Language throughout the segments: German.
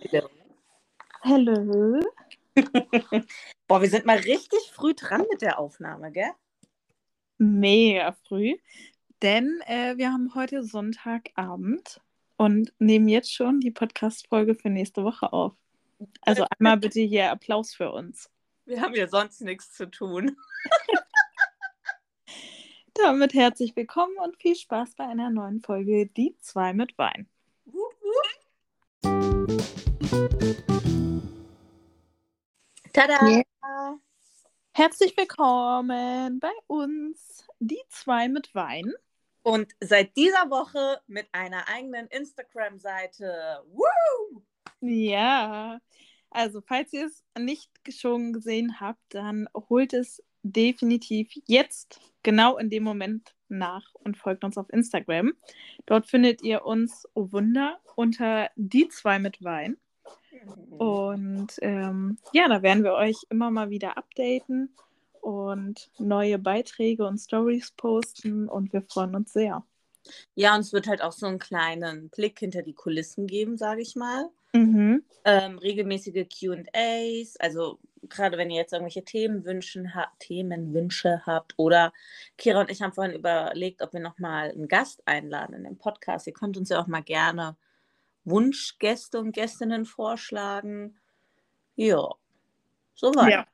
Hallo. Hallo. Boah, wir sind mal richtig früh dran mit der Aufnahme, gell? Mega früh. Denn äh, wir haben heute Sonntagabend und nehmen jetzt schon die Podcast-Folge für nächste Woche auf. Also einmal bitte hier Applaus für uns. Wir haben ja sonst nichts zu tun. Damit herzlich willkommen und viel Spaß bei einer neuen Folge Die zwei mit Wein. Wup, wup. Tada! Ja. Herzlich willkommen bei uns Die zwei mit Wein. Und seit dieser Woche mit einer eigenen Instagram-Seite. Woo! Ja, also falls ihr es nicht schon gesehen habt, dann holt es definitiv jetzt, genau in dem Moment nach und folgt uns auf Instagram. Dort findet ihr uns, oh Wunder, unter die zwei mit Wein. Und ähm, ja, da werden wir euch immer mal wieder updaten und neue Beiträge und Stories posten und wir freuen uns sehr. Ja, und es wird halt auch so einen kleinen Blick hinter die Kulissen geben, sage ich mal. Mhm. Ähm, regelmäßige QAs, also gerade wenn ihr jetzt irgendwelche Themenwünsche, ha Themenwünsche habt oder Kira und ich haben vorhin überlegt, ob wir nochmal einen Gast einladen in den Podcast. Ihr könnt uns ja auch mal gerne Wunschgäste und Gästinnen vorschlagen. Ja, soweit. Ja.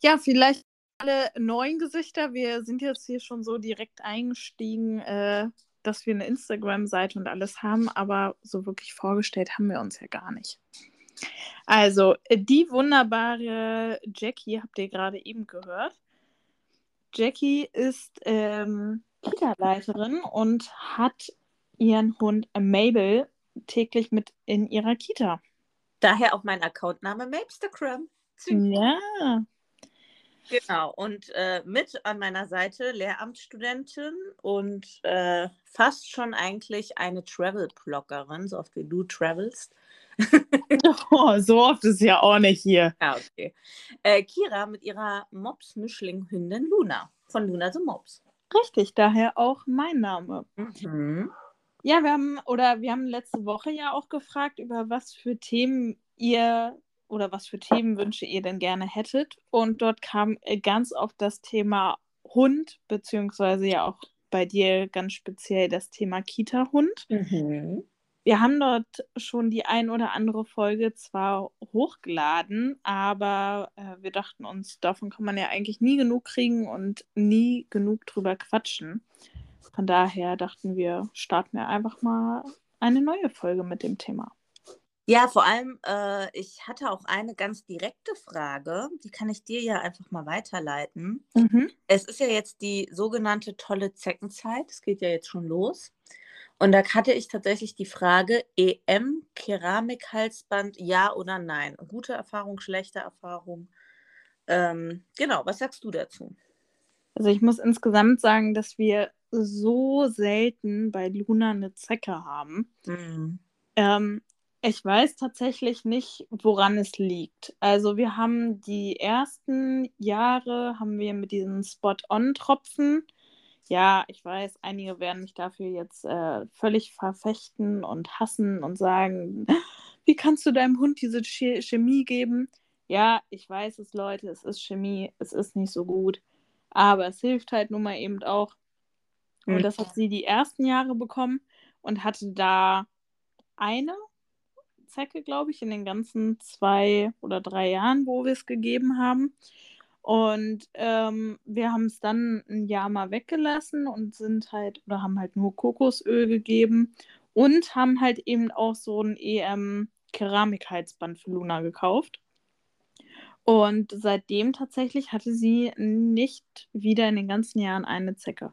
ja, vielleicht alle neuen Gesichter. Wir sind jetzt hier schon so direkt eingestiegen, äh, dass wir eine Instagram-Seite und alles haben, aber so wirklich vorgestellt haben wir uns ja gar nicht. Also, die wunderbare Jackie habt ihr gerade eben gehört. Jackie ist ähm, Kita-Leiterin und hat ihren Hund Mabel täglich mit in ihrer Kita. Daher auch mein Accountname Mapstagram. Ja. Genau, und äh, mit an meiner Seite Lehramtsstudentin und äh, fast schon eigentlich eine Travel-Bloggerin, so oft wie du travelst. Oh, so oft ist ja auch nicht hier. Ja, okay. Äh, Kira mit ihrer Mops-Mischling-Hündin Luna von Luna the Mops. Richtig, daher auch mein Name. Mhm. Ja, wir haben, oder wir haben letzte Woche ja auch gefragt, über was für Themen ihr oder was für Themenwünsche ihr denn gerne hättet. Und dort kam äh, ganz oft das Thema Hund, beziehungsweise ja auch bei dir ganz speziell das Thema Kita-Hund. Mhm. Wir haben dort schon die ein oder andere Folge zwar hochgeladen, aber äh, wir dachten uns, davon kann man ja eigentlich nie genug kriegen und nie genug drüber quatschen. Von daher dachten wir, starten wir einfach mal eine neue Folge mit dem Thema. Ja, vor allem, äh, ich hatte auch eine ganz direkte Frage, die kann ich dir ja einfach mal weiterleiten. Mhm. Es ist ja jetzt die sogenannte tolle Zeckenzeit, es geht ja jetzt schon los. Und da hatte ich tatsächlich die Frage, EM, Keramikhalsband, ja oder nein? Gute Erfahrung, schlechte Erfahrung? Ähm, genau, was sagst du dazu? Also ich muss insgesamt sagen, dass wir so selten bei Luna eine Zecke haben. Mhm. Ähm, ich weiß tatsächlich nicht, woran es liegt. Also wir haben die ersten Jahre haben wir mit diesen Spot-on-Tropfen. Ja, ich weiß, einige werden mich dafür jetzt äh, völlig verfechten und hassen und sagen, wie kannst du deinem Hund diese Ch Chemie geben? Ja, ich weiß es, Leute, es ist Chemie, es ist nicht so gut, aber es hilft halt nun mal eben auch. Und Mhm. das hat sie die ersten Jahre bekommen und hatte da eine Zecke, glaube ich, in den ganzen zwei oder drei Jahren, wo wir es gegeben haben. Und ähm, wir haben es dann ein Jahr mal weggelassen und sind halt, oder haben halt nur Kokosöl gegeben und haben halt eben auch so ein EM-Keramikheizband für Luna gekauft. Und seitdem tatsächlich hatte sie nicht wieder in den ganzen Jahren eine Zecke.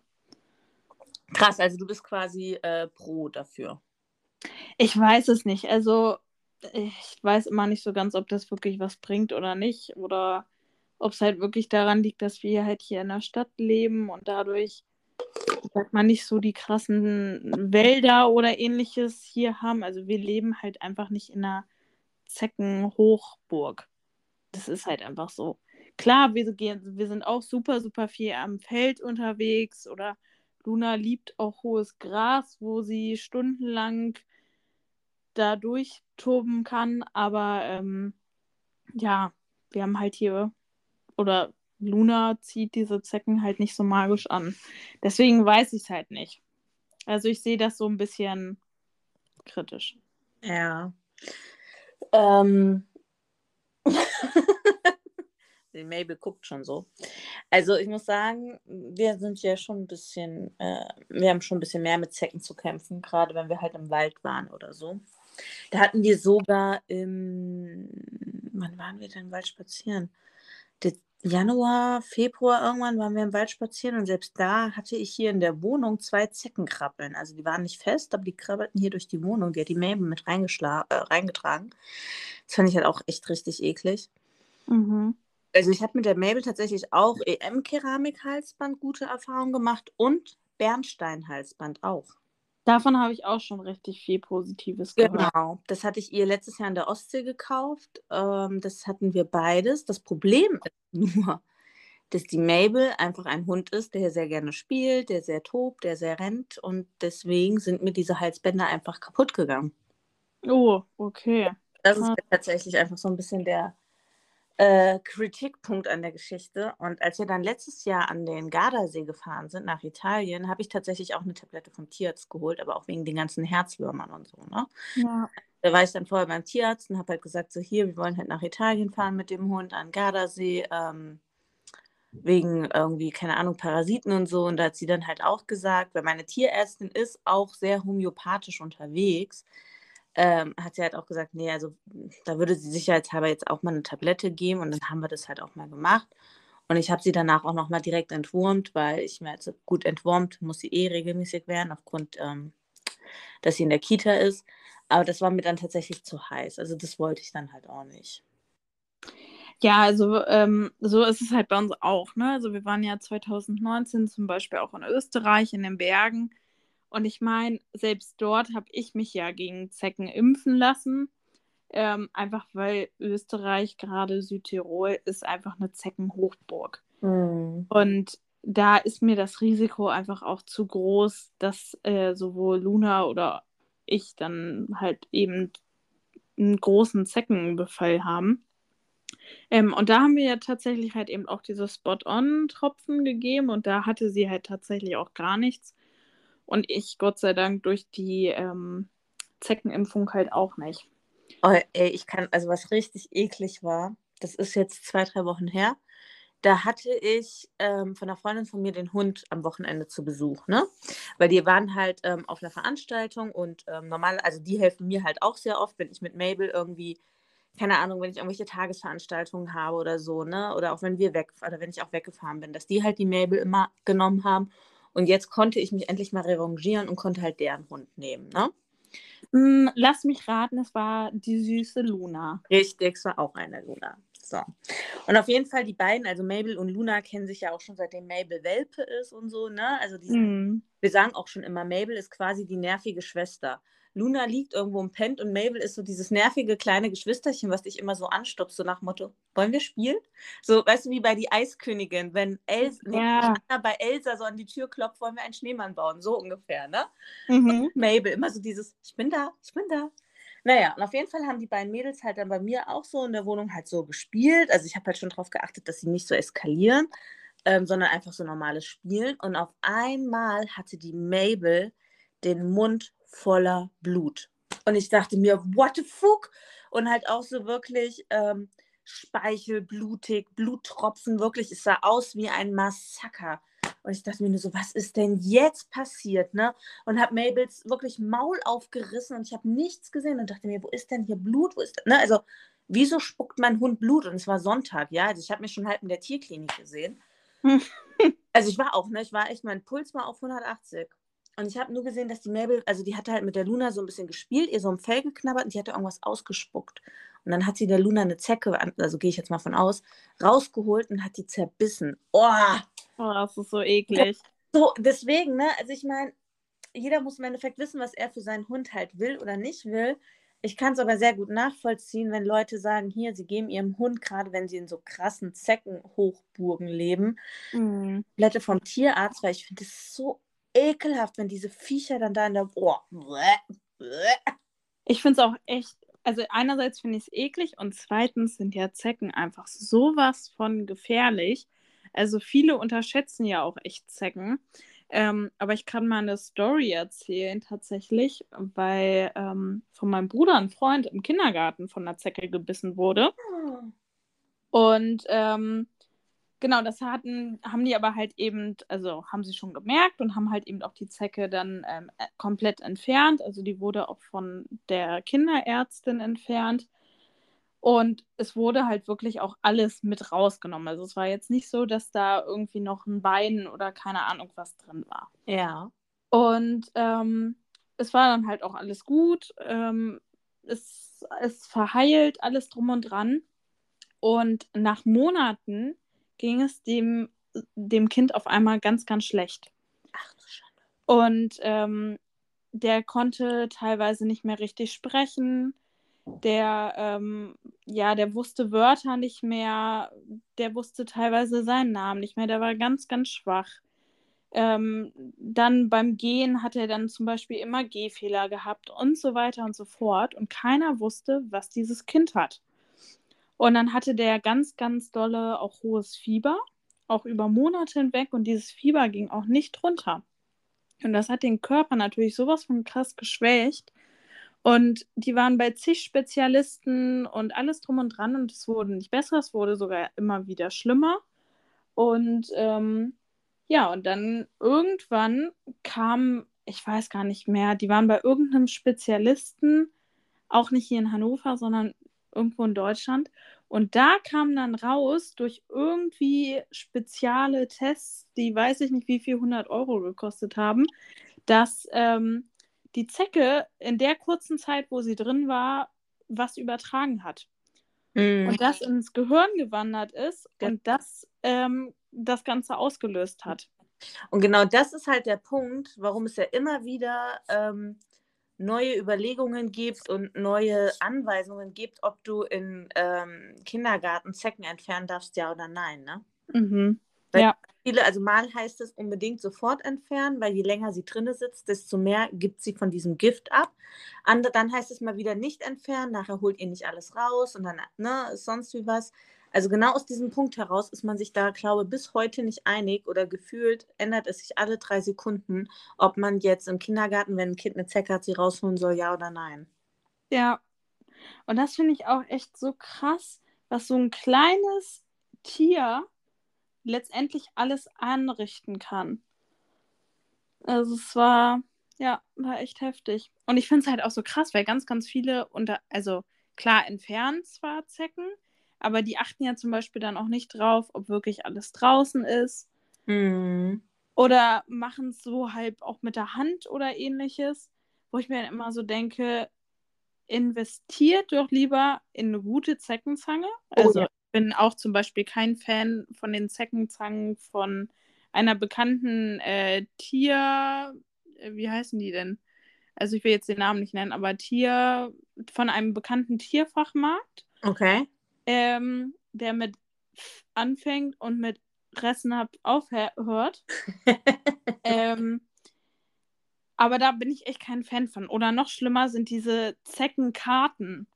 Krass, also du bist quasi äh, pro dafür. Ich weiß es nicht. Also, ich weiß immer nicht so ganz, ob das wirklich was bringt oder nicht. Oder ob es halt wirklich daran liegt, dass wir halt hier in der Stadt leben und dadurch, sagt man, nicht so die krassen Wälder oder ähnliches hier haben. Also, wir leben halt einfach nicht in einer Zeckenhochburg. Das ist halt einfach so. Klar, wir, gehen, wir sind auch super, super viel am Feld unterwegs oder Luna liebt auch hohes Gras, wo sie stundenlang da durchtoben kann. Aber ähm, ja, wir haben halt hier, oder Luna zieht diese Zecken halt nicht so magisch an. Deswegen weiß ich es halt nicht. Also ich sehe das so ein bisschen kritisch. Ja. Ähm. Die Mabel guckt schon so. Also ich muss sagen, wir sind ja schon ein bisschen, äh, wir haben schon ein bisschen mehr mit Zecken zu kämpfen, gerade wenn wir halt im Wald waren oder so. Da hatten wir sogar im, wann waren wir denn im Wald spazieren? Januar, Februar irgendwann waren wir im Wald spazieren und selbst da hatte ich hier in der Wohnung zwei Zecken krabbeln. Also die waren nicht fest, aber die krabbelten hier durch die Wohnung. Die hat die Mabel mit äh, reingetragen. Das fand ich halt auch echt richtig eklig. Mhm. Also ich habe mit der Mabel tatsächlich auch EM-Keramik-Halsband gute Erfahrungen gemacht und Bernstein-Halsband auch. Davon habe ich auch schon richtig viel Positives gehört. Genau, das hatte ich ihr letztes Jahr in der Ostsee gekauft. Ähm, das hatten wir beides. Das Problem ist nur, dass die Mabel einfach ein Hund ist, der sehr gerne spielt, der sehr tobt, der sehr rennt und deswegen sind mir diese Halsbänder einfach kaputt gegangen. Oh, okay. Das ist tatsächlich einfach so ein bisschen der äh, Kritikpunkt an der Geschichte. Und als wir dann letztes Jahr an den Gardasee gefahren sind, nach Italien, habe ich tatsächlich auch eine Tablette vom Tierarzt geholt, aber auch wegen den ganzen Herzwürmern und so. Ne? Ja. Da war ich dann vorher beim Tierarzt und habe halt gesagt, so hier, wir wollen halt nach Italien fahren mit dem Hund an Gardasee, ähm, wegen irgendwie, keine Ahnung, Parasiten und so. Und da hat sie dann halt auch gesagt, weil meine Tierärztin ist auch sehr homöopathisch unterwegs, ähm, hat sie halt auch gesagt, nee, also da würde sie sicherheitshalber jetzt auch mal eine Tablette geben und dann haben wir das halt auch mal gemacht. Und ich habe sie danach auch nochmal direkt entwurmt, weil ich mir jetzt gut entwurmt, muss sie eh regelmäßig werden, aufgrund, ähm, dass sie in der Kita ist. Aber das war mir dann tatsächlich zu heiß. Also das wollte ich dann halt auch nicht. Ja, also ähm, so ist es halt bei uns auch. Ne? Also wir waren ja 2019 zum Beispiel auch in Österreich in den Bergen. Und ich meine, selbst dort habe ich mich ja gegen Zecken impfen lassen. Ähm, einfach weil Österreich, gerade Südtirol, ist einfach eine Zeckenhochburg. Mhm. Und da ist mir das Risiko einfach auch zu groß, dass äh, sowohl Luna oder ich dann halt eben einen großen Zeckenbefall haben. Ähm, und da haben wir ja tatsächlich halt eben auch diese Spot-on-Tropfen gegeben und da hatte sie halt tatsächlich auch gar nichts. Und ich, Gott sei Dank, durch die ähm, Zeckenimpfung halt auch nicht. Oh, ey, ich kann, also was richtig eklig war, das ist jetzt zwei, drei Wochen her. Da hatte ich ähm, von einer Freundin von mir den Hund am Wochenende zu Besuch, ne? Weil die waren halt ähm, auf einer Veranstaltung und ähm, normal, also die helfen mir halt auch sehr oft, wenn ich mit Mabel irgendwie, keine Ahnung, wenn ich irgendwelche Tagesveranstaltungen habe oder so, ne? Oder auch wenn wir weg, oder wenn ich auch weggefahren bin, dass die halt die Mabel immer genommen haben und jetzt konnte ich mich endlich mal revanchieren und konnte halt deren Hund nehmen, ne? Mm, lass mich raten, es war die süße Luna. Richtig, es war auch eine Luna. So. Und auf jeden Fall die beiden, also Mabel und Luna, kennen sich ja auch schon seitdem Mabel Welpe ist und so, ne? Also die, mm. wir sagen auch schon immer, Mabel ist quasi die nervige Schwester. Luna liegt irgendwo im Pent und Mabel ist so dieses nervige kleine Geschwisterchen, was dich immer so anstupst, so nach Motto, wollen wir spielen? So, weißt du, wie bei die Eiskönigin, wenn Elsa, ja. nee, bei Elsa so an die Tür klopft, wollen wir einen Schneemann bauen, so ungefähr, ne? Mhm. Mabel, immer so dieses, ich bin da, ich bin da. Naja, und auf jeden Fall haben die beiden Mädels halt dann bei mir auch so in der Wohnung halt so gespielt. Also ich habe halt schon darauf geachtet, dass sie nicht so eskalieren, ähm, sondern einfach so normales Spielen. Und auf einmal hatte die Mabel den Mund voller Blut. Und ich dachte mir, what the fuck? Und halt auch so wirklich ähm, Speichel, blutig, Bluttropfen, wirklich, es sah aus wie ein Massaker. Und ich dachte mir nur so, was ist denn jetzt passiert, ne? Und habe Mabels wirklich Maul aufgerissen und ich habe nichts gesehen und dachte mir, wo ist denn hier Blut? Wo ist, ne? Also, wieso spuckt mein Hund Blut? Und es war Sonntag, ja? Also, ich habe mich schon halb in der Tierklinik gesehen. also, ich war auch, ne? Ich war echt, mein Puls war auf 180. Und ich habe nur gesehen, dass die Mabel, also die hatte halt mit der Luna so ein bisschen gespielt, ihr so ein Fell geknabbert und die hatte irgendwas ausgespuckt. Und dann hat sie der Luna eine Zecke, also gehe ich jetzt mal von aus, rausgeholt und hat die zerbissen. Oh, oh das ist so eklig. So, deswegen, ne, also ich meine, jeder muss im Endeffekt wissen, was er für seinen Hund halt will oder nicht will. Ich kann es aber sehr gut nachvollziehen, wenn Leute sagen, hier, sie geben ihrem Hund, gerade wenn sie in so krassen Zeckenhochburgen leben, mhm. Blätter vom Tierarzt, weil ich finde es so ekelhaft, wenn diese Viecher dann da in der. Oh, Ich finde es auch echt, also einerseits finde ich es eklig und zweitens sind ja Zecken einfach sowas von gefährlich. Also viele unterschätzen ja auch echt Zecken. Ähm, aber ich kann mal eine Story erzählen tatsächlich, weil ähm, von meinem Bruder ein Freund im Kindergarten von einer Zecke gebissen wurde. Und ähm, genau, das hatten, haben die aber halt eben, also haben sie schon gemerkt und haben halt eben auch die Zecke dann ähm, äh, komplett entfernt. Also die wurde auch von der Kinderärztin entfernt. Und es wurde halt wirklich auch alles mit rausgenommen. Also es war jetzt nicht so, dass da irgendwie noch ein Bein oder keine Ahnung was drin war. Ja. Und ähm, es war dann halt auch alles gut. Ähm, es ist verheilt, alles drum und dran. Und nach Monaten ging es dem, dem Kind auf einmal ganz, ganz schlecht. Ach du Schande. Und ähm, der konnte teilweise nicht mehr richtig sprechen der, ähm, ja, der wusste Wörter nicht mehr, der wusste teilweise seinen Namen nicht mehr, der war ganz, ganz schwach. Ähm, dann beim Gehen hat er dann zum Beispiel immer Gehfehler gehabt und so weiter und so fort. Und keiner wusste, was dieses Kind hat. Und dann hatte der ganz, ganz dolle auch hohes Fieber, auch über Monate hinweg. Und dieses Fieber ging auch nicht runter. Und das hat den Körper natürlich sowas von krass geschwächt. Und die waren bei zig Spezialisten und alles drum und dran und es wurde nicht besser, es wurde sogar immer wieder schlimmer. Und ähm, ja, und dann irgendwann kam, ich weiß gar nicht mehr, die waren bei irgendeinem Spezialisten, auch nicht hier in Hannover, sondern irgendwo in Deutschland. Und da kam dann raus, durch irgendwie spezielle Tests, die weiß ich nicht, wie viel 100 Euro gekostet haben, dass ähm, die Zecke in der kurzen Zeit, wo sie drin war, was übertragen hat. Mm. Und das ins Gehirn gewandert ist ja. und das ähm, das Ganze ausgelöst hat. Und genau das ist halt der Punkt, warum es ja immer wieder ähm, neue Überlegungen gibt und neue Anweisungen gibt, ob du im ähm, Kindergarten Zecken entfernen darfst, ja oder nein. Ne? Mhm. Weil ja. viele, also mal heißt es unbedingt sofort entfernen, weil je länger sie drinne sitzt, desto mehr gibt sie von diesem Gift ab. Andere, dann heißt es mal wieder nicht entfernen, nachher holt ihr nicht alles raus und dann ne, ist sonst wie was. Also genau aus diesem Punkt heraus ist man sich da, glaube ich, bis heute nicht einig oder gefühlt ändert es sich alle drei Sekunden, ob man jetzt im Kindergarten, wenn ein Kind eine Zecke hat, sie rausholen soll, ja oder nein. Ja. Und das finde ich auch echt so krass, was so ein kleines Tier letztendlich alles anrichten kann. Also es war, ja, war echt heftig. Und ich finde es halt auch so krass, weil ganz, ganz viele unter, also klar entfernen zwar Zecken, aber die achten ja zum Beispiel dann auch nicht drauf, ob wirklich alles draußen ist. Mhm. Oder machen es so halb auch mit der Hand oder ähnliches, wo ich mir dann immer so denke, investiert doch lieber in eine gute Zeckenzange. Oh also oh, ja bin auch zum Beispiel kein Fan von den Zeckenzangen von einer bekannten äh, Tier. Äh, wie heißen die denn? Also ich will jetzt den Namen nicht nennen, aber Tier von einem bekannten Tierfachmarkt. Okay. Ähm, der mit anfängt und mit Ressenab aufhört. ähm, aber da bin ich echt kein Fan von. Oder noch schlimmer sind diese Zeckenkarten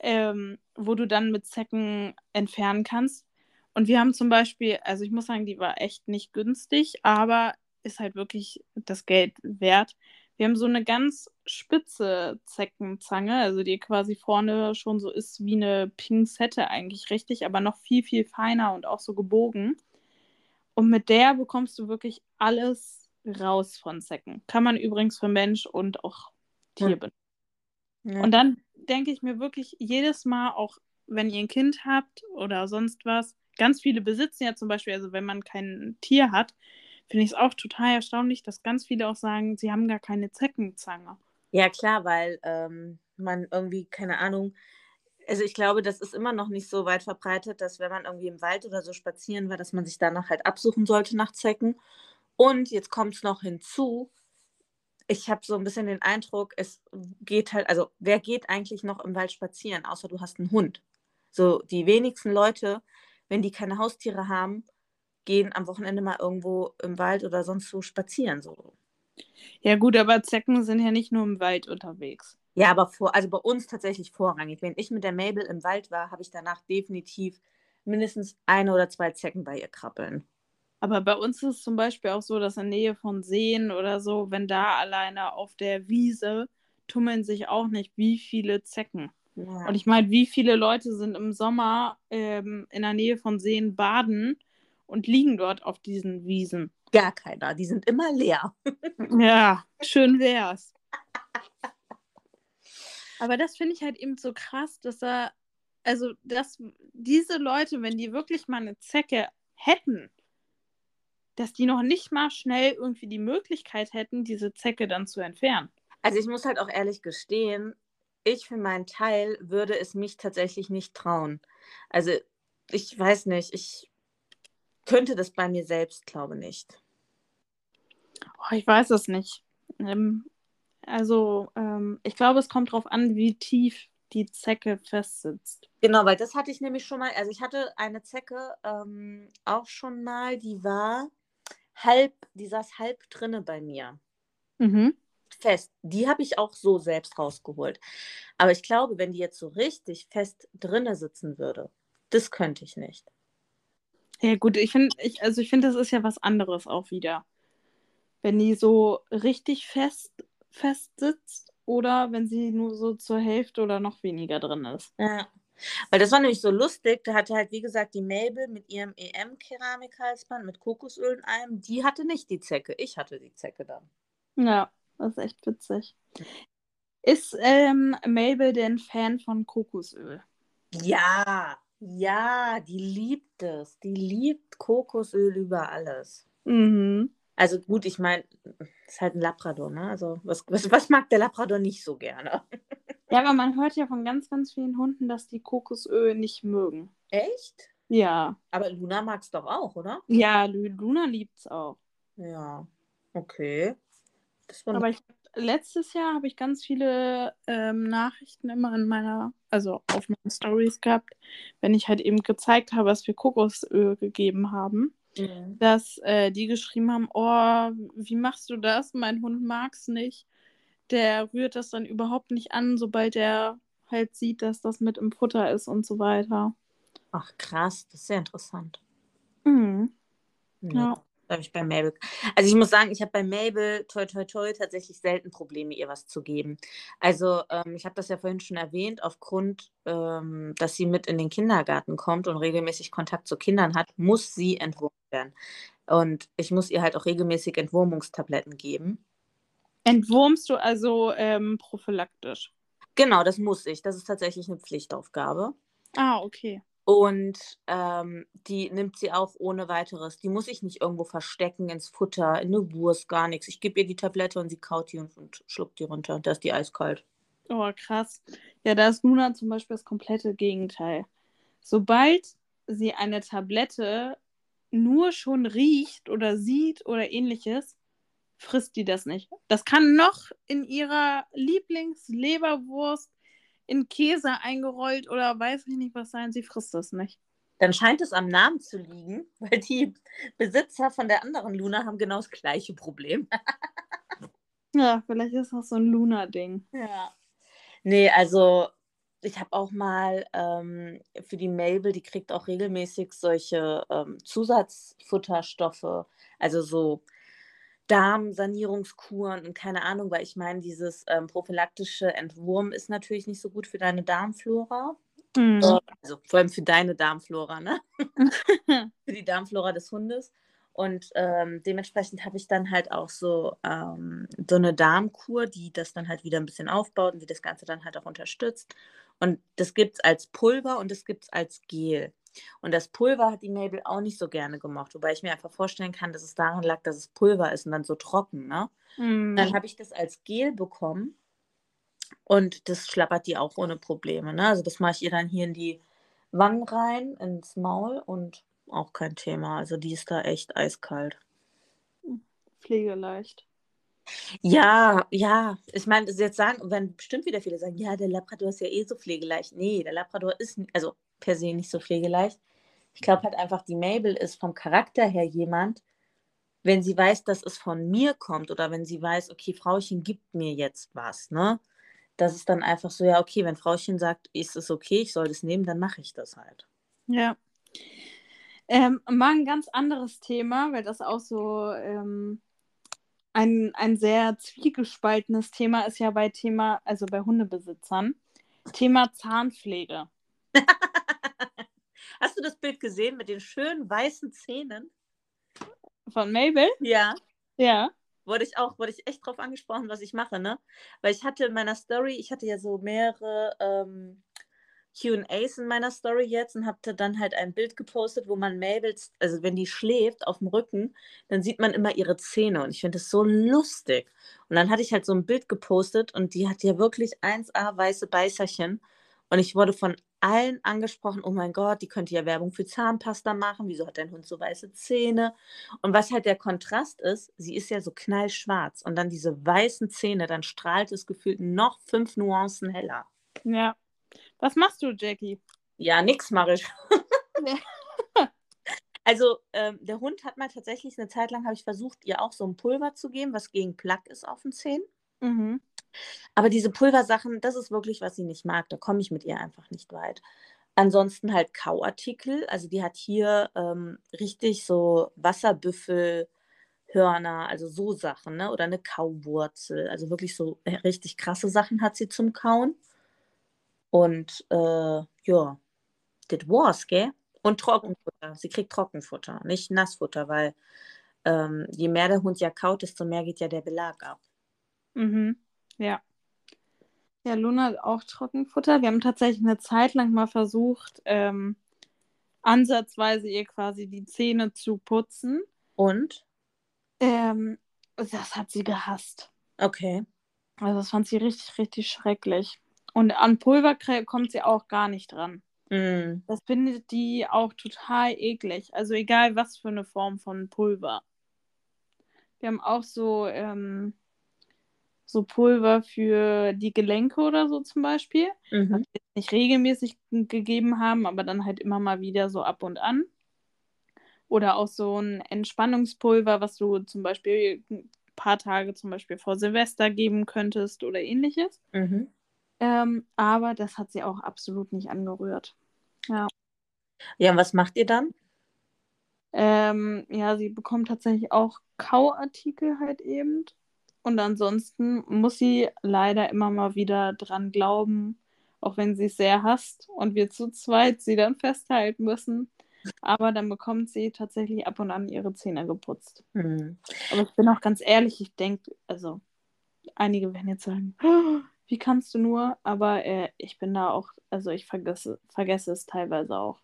ähm, wo du dann mit Zecken entfernen kannst. Und wir haben zum Beispiel, also ich muss sagen, die war echt nicht günstig, aber ist halt wirklich das Geld wert. Wir haben so eine ganz spitze Zeckenzange, also die quasi vorne schon so ist wie eine Pinzette eigentlich richtig, aber noch viel, viel feiner und auch so gebogen. Und mit der bekommst du wirklich alles raus von Zecken. Kann man übrigens für Mensch und auch Tier benutzen. Ja. Und dann denke ich mir wirklich jedes Mal, auch wenn ihr ein Kind habt oder sonst was, ganz viele besitzen ja zum Beispiel, also wenn man kein Tier hat, finde ich es auch total erstaunlich, dass ganz viele auch sagen, sie haben gar keine Zeckenzange. Ja, klar, weil ähm, man irgendwie, keine Ahnung, also ich glaube, das ist immer noch nicht so weit verbreitet, dass wenn man irgendwie im Wald oder so spazieren war, dass man sich danach halt absuchen sollte nach Zecken. Und jetzt kommt es noch hinzu, ich habe so ein bisschen den Eindruck, es geht halt, also wer geht eigentlich noch im Wald spazieren, außer du hast einen Hund. So die wenigsten Leute, wenn die keine Haustiere haben, gehen am Wochenende mal irgendwo im Wald oder sonst so spazieren. So. Ja gut, aber Zecken sind ja nicht nur im Wald unterwegs. Ja, aber vor, also bei uns tatsächlich vorrangig. Wenn ich mit der Mabel im Wald war, habe ich danach definitiv mindestens eine oder zwei Zecken bei ihr krabbeln. Aber bei uns ist es zum Beispiel auch so, dass in Nähe von Seen oder so, wenn da alleine auf der Wiese tummeln sich auch nicht wie viele Zecken. Ja. Und ich meine, wie viele Leute sind im Sommer ähm, in der Nähe von Seen baden und liegen dort auf diesen Wiesen? Gar keiner, die sind immer leer. ja, schön wär's. Aber das finde ich halt eben so krass, dass er, also, dass diese Leute, wenn die wirklich mal eine Zecke hätten, dass die noch nicht mal schnell irgendwie die Möglichkeit hätten, diese Zecke dann zu entfernen. Also ich muss halt auch ehrlich gestehen, ich für meinen Teil würde es mich tatsächlich nicht trauen. Also ich weiß nicht, ich könnte das bei mir selbst, glaube nicht. Oh, ich weiß es nicht. Ähm, also ähm, ich glaube, es kommt darauf an, wie tief die Zecke festsitzt. Genau, weil das hatte ich nämlich schon mal. Also ich hatte eine Zecke ähm, auch schon mal, die war halb, die saß halb drinne bei mir. Mhm fest. Die habe ich auch so selbst rausgeholt. Aber ich glaube, wenn die jetzt so richtig fest drinne sitzen würde, das könnte ich nicht. Ja, gut, ich finde, ich, also ich finde, das ist ja was anderes auch wieder. Wenn die so richtig fest, fest sitzt oder wenn sie nur so zur Hälfte oder noch weniger drin ist. Ja. Weil das war nämlich so lustig. Da hatte halt, wie gesagt, die Mabel mit ihrem EM-Keramikhalsband mit Kokosöl in einem, die hatte nicht die Zecke. Ich hatte die Zecke dann. Ja. Das ist echt witzig. Ist ähm, Mabel denn Fan von Kokosöl? Ja, ja, die liebt es. Die liebt Kokosöl über alles. Mhm. Also gut, ich meine, ist halt ein Labrador, ne? Also was, was, was mag der Labrador nicht so gerne? Ja, aber man hört ja von ganz, ganz vielen Hunden, dass die Kokosöl nicht mögen. Echt? Ja. Aber Luna mag es doch auch, oder? Ja, Luna liebt es auch. Ja, okay. Aber ich, letztes Jahr habe ich ganz viele ähm, Nachrichten immer in meiner, also auf meinen Stories gehabt, wenn ich halt eben gezeigt habe, was wir Kokosöl gegeben haben, mhm. dass äh, die geschrieben haben, oh, wie machst du das? Mein Hund mag es nicht. Der rührt das dann überhaupt nicht an, sobald er halt sieht, dass das mit im Futter ist und so weiter. Ach krass, das ist sehr interessant. Mhm. Ja habe ich bei Mabel. Also ich muss sagen, ich habe bei Mabel toi toi toi tatsächlich selten Probleme, ihr was zu geben. Also ähm, ich habe das ja vorhin schon erwähnt, aufgrund, ähm, dass sie mit in den Kindergarten kommt und regelmäßig Kontakt zu Kindern hat, muss sie entwurmt werden. Und ich muss ihr halt auch regelmäßig Entwurmungstabletten geben. Entwurmst du also ähm, prophylaktisch? Genau, das muss ich. Das ist tatsächlich eine Pflichtaufgabe. Ah, okay. Und ähm, die nimmt sie auch ohne weiteres. Die muss ich nicht irgendwo verstecken, ins Futter, in eine Wurst, gar nichts. Ich gebe ihr die Tablette und sie kaut die und, und schluckt die runter. Da ist die eiskalt. Oh, krass. Ja, da ist Luna zum Beispiel das komplette Gegenteil. Sobald sie eine Tablette nur schon riecht oder sieht oder ähnliches, frisst die das nicht. Das kann noch in ihrer Lieblingsleberwurst in Käse eingerollt oder weiß ich nicht was sein, sie frisst das nicht. Dann scheint es am Namen zu liegen, weil die Besitzer von der anderen Luna haben genau das gleiche Problem. ja, vielleicht ist das so ein Luna-Ding. Ja. Nee, also ich habe auch mal ähm, für die Mabel, die kriegt auch regelmäßig solche ähm, Zusatzfutterstoffe, also so Darmsanierungskuren und keine Ahnung, weil ich meine, dieses ähm, prophylaktische Entwurm ist natürlich nicht so gut für deine Darmflora. Mhm. Also vor allem für deine Darmflora, ne? für die Darmflora des Hundes. Und ähm, dementsprechend habe ich dann halt auch so, ähm, so eine Darmkur, die das dann halt wieder ein bisschen aufbaut und die das Ganze dann halt auch unterstützt. Und das gibt es als Pulver und das gibt es als Gel. Und das Pulver hat die Mabel auch nicht so gerne gemacht, wobei ich mir einfach vorstellen kann, dass es daran lag, dass es Pulver ist und dann so trocken. Ne? Mm. Dann habe ich das als Gel bekommen und das schlappert die auch ohne Probleme. Ne? Also das mache ich ihr dann hier in die Wangen rein, ins Maul und auch kein Thema. Also die ist da echt eiskalt. Pflegeleicht. Ja, ja. Ich meine, jetzt sagen, wenn bestimmt wieder viele sagen, ja, der Labrador ist ja eh so pflegeleicht. Nee, der Labrador ist, also per se nicht so pflegeleicht. Ich glaube halt einfach, die Mabel ist vom Charakter her jemand, wenn sie weiß, dass es von mir kommt oder wenn sie weiß, okay, Frauchen gibt mir jetzt was, ne? das ist dann einfach so, ja, okay, wenn Frauchen sagt, ist es okay, ich soll das nehmen, dann mache ich das halt. Ja. Ähm, mal ein ganz anderes Thema, weil das auch so ähm, ein, ein sehr zwiegespaltenes Thema ist ja bei Thema, also bei Hundebesitzern. Thema Zahnpflege. Hast du das Bild gesehen mit den schönen weißen Zähnen? Von Mabel? Ja. Ja. Wurde ich auch, wurde ich echt drauf angesprochen, was ich mache, ne? Weil ich hatte in meiner Story, ich hatte ja so mehrere ähm, QAs in meiner Story jetzt und habe dann halt ein Bild gepostet, wo man Mabels, also wenn die schläft auf dem Rücken, dann sieht man immer ihre Zähne und ich finde das so lustig. Und dann hatte ich halt so ein Bild gepostet und die hat ja wirklich 1A weiße Beißerchen und ich wurde von allen angesprochen, oh mein Gott, die könnte ja Werbung für Zahnpasta machen, wieso hat dein Hund so weiße Zähne? Und was halt der Kontrast ist, sie ist ja so knallschwarz und dann diese weißen Zähne, dann strahlt es gefühlt noch fünf Nuancen heller. Ja. Was machst du, Jackie? Ja, nix mache ich. also ähm, der Hund hat mal tatsächlich eine Zeit lang, habe ich versucht, ihr auch so ein Pulver zu geben, was gegen Plaque ist auf den Zähnen. Mhm. Aber diese Pulversachen, das ist wirklich, was sie nicht mag. Da komme ich mit ihr einfach nicht weit. Ansonsten halt Kauartikel. Also die hat hier ähm, richtig so Wasserbüffel, Hörner, also so Sachen, ne? Oder eine Kauwurzel. Also wirklich so äh, richtig krasse Sachen hat sie zum Kauen. Und äh, ja, das war's, gell? Und Trockenfutter. Sie kriegt Trockenfutter, nicht Nassfutter, weil ähm, je mehr der Hund ja kaut, desto mehr geht ja der Belag ab. Mhm. Ja. Ja, Luna hat auch Trockenfutter. Wir haben tatsächlich eine Zeit lang mal versucht, ähm, ansatzweise ihr quasi die Zähne zu putzen. Und? Ähm, das hat sie gehasst. Okay. Also das fand sie richtig, richtig schrecklich. Und an Pulver kommt sie auch gar nicht dran. Mm. Das findet die auch total eklig. Also egal was für eine Form von Pulver. Wir haben auch so ähm, so Pulver für die Gelenke oder so zum Beispiel. Mhm. Was wir nicht regelmäßig gegeben haben, aber dann halt immer mal wieder so ab und an. Oder auch so ein Entspannungspulver, was du zum Beispiel ein paar Tage zum Beispiel vor Silvester geben könntest oder ähnliches. Mhm. Ähm, aber das hat sie auch absolut nicht angerührt. Ja. Ja, und was macht ihr dann? Ähm, ja, sie bekommt tatsächlich auch Kauartikel halt eben. Und ansonsten muss sie leider immer mal wieder dran glauben, auch wenn sie es sehr hasst und wir zu zweit sie dann festhalten müssen. Aber dann bekommt sie tatsächlich ab und an ihre Zähne geputzt. Mhm. Aber ich bin auch ganz ehrlich, ich denke, also einige werden jetzt sagen, oh, wie kannst du nur? Aber äh, ich bin da auch, also ich vergesse, vergesse es teilweise auch.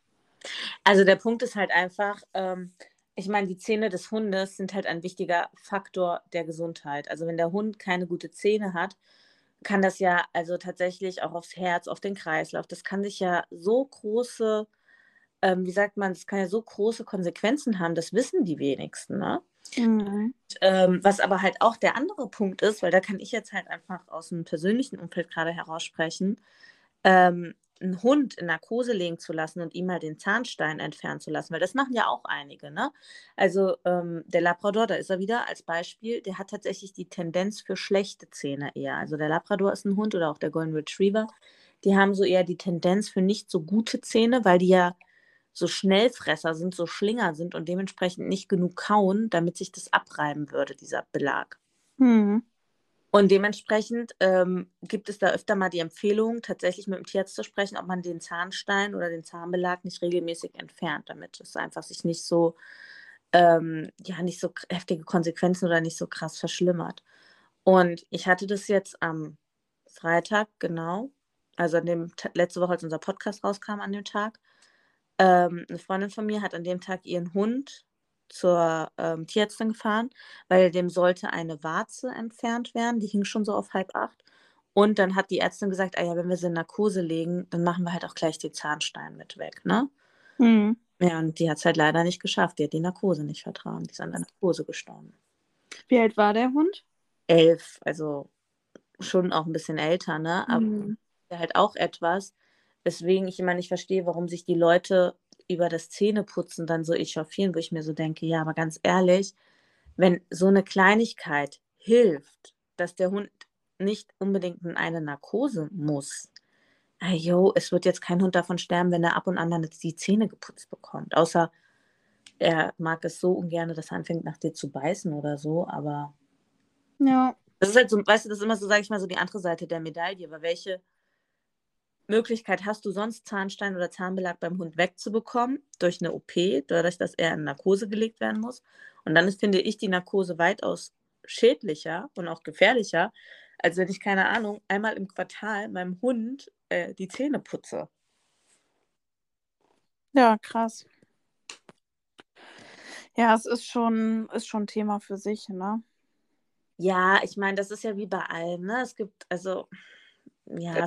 Also der Punkt ist halt einfach, ähm, ich meine, die Zähne des Hundes sind halt ein wichtiger Faktor der Gesundheit. Also wenn der Hund keine gute Zähne hat, kann das ja also tatsächlich auch aufs Herz, auf den Kreislauf, das kann sich ja so große, ähm, wie sagt man, das kann ja so große Konsequenzen haben, das wissen die wenigsten, ne? Mhm. Ähm, was aber halt auch der andere Punkt ist, weil da kann ich jetzt halt einfach aus dem persönlichen Umfeld gerade heraussprechen, ähm, einen Hund in Narkose legen zu lassen und ihm mal den Zahnstein entfernen zu lassen, weil das machen ja auch einige. Ne? Also ähm, der Labrador, da ist er wieder als Beispiel, der hat tatsächlich die Tendenz für schlechte Zähne eher. Also der Labrador ist ein Hund oder auch der Golden Retriever, die haben so eher die Tendenz für nicht so gute Zähne, weil die ja so Schnellfresser sind, so Schlinger sind und dementsprechend nicht genug kauen, damit sich das abreiben würde, dieser Belag. Mhm. Und dementsprechend ähm, gibt es da öfter mal die Empfehlung, tatsächlich mit dem Tierarzt zu sprechen, ob man den Zahnstein oder den Zahnbelag nicht regelmäßig entfernt, damit es einfach sich nicht so, ähm, ja, nicht so heftige Konsequenzen oder nicht so krass verschlimmert. Und ich hatte das jetzt am Freitag, genau, also an dem letzte Woche, als unser Podcast rauskam, an dem Tag. Ähm, eine Freundin von mir hat an dem Tag ihren Hund zur ähm, Tierärztin gefahren, weil dem sollte eine Warze entfernt werden. Die hing schon so auf halb acht. Und dann hat die Ärztin gesagt, ah ja, wenn wir sie in Narkose legen, dann machen wir halt auch gleich den Zahnstein mit weg, ne? Mhm. Ja, und die hat es halt leider nicht geschafft. Die hat die Narkose nicht vertragen. Die ist an der Narkose gestorben. Wie alt war der Hund? Elf, also schon auch ein bisschen älter, ne? Aber Mhm. halt auch etwas, weswegen ich immer nicht verstehe, warum sich die Leute über das Zähneputzen dann so echauffieren, wo ich mir so denke, ja, aber ganz ehrlich, wenn so eine Kleinigkeit hilft, dass der Hund nicht unbedingt in eine Narkose muss. Ah, jo, es wird jetzt kein Hund davon sterben, wenn er ab und an dann die Zähne geputzt bekommt. Außer er mag es so ungern, dass er anfängt, nach dir zu beißen oder so, aber. Ja. Das ist halt so, weißt du, das ist immer so, sage ich mal, so die andere Seite der Medaille. Aber welche Möglichkeit hast du sonst, Zahnstein oder Zahnbelag beim Hund wegzubekommen? Durch eine OP, dadurch, dass er in Narkose gelegt werden muss. Und dann ist, finde ich, die Narkose weitaus schädlicher und auch gefährlicher, als wenn ich, keine Ahnung, einmal im Quartal meinem Hund äh, die Zähne putze. Ja, krass. Ja, es ist schon, ist schon Thema für sich, ne? Ja, ich meine, das ist ja wie bei allem, ne? Es gibt, also, ja,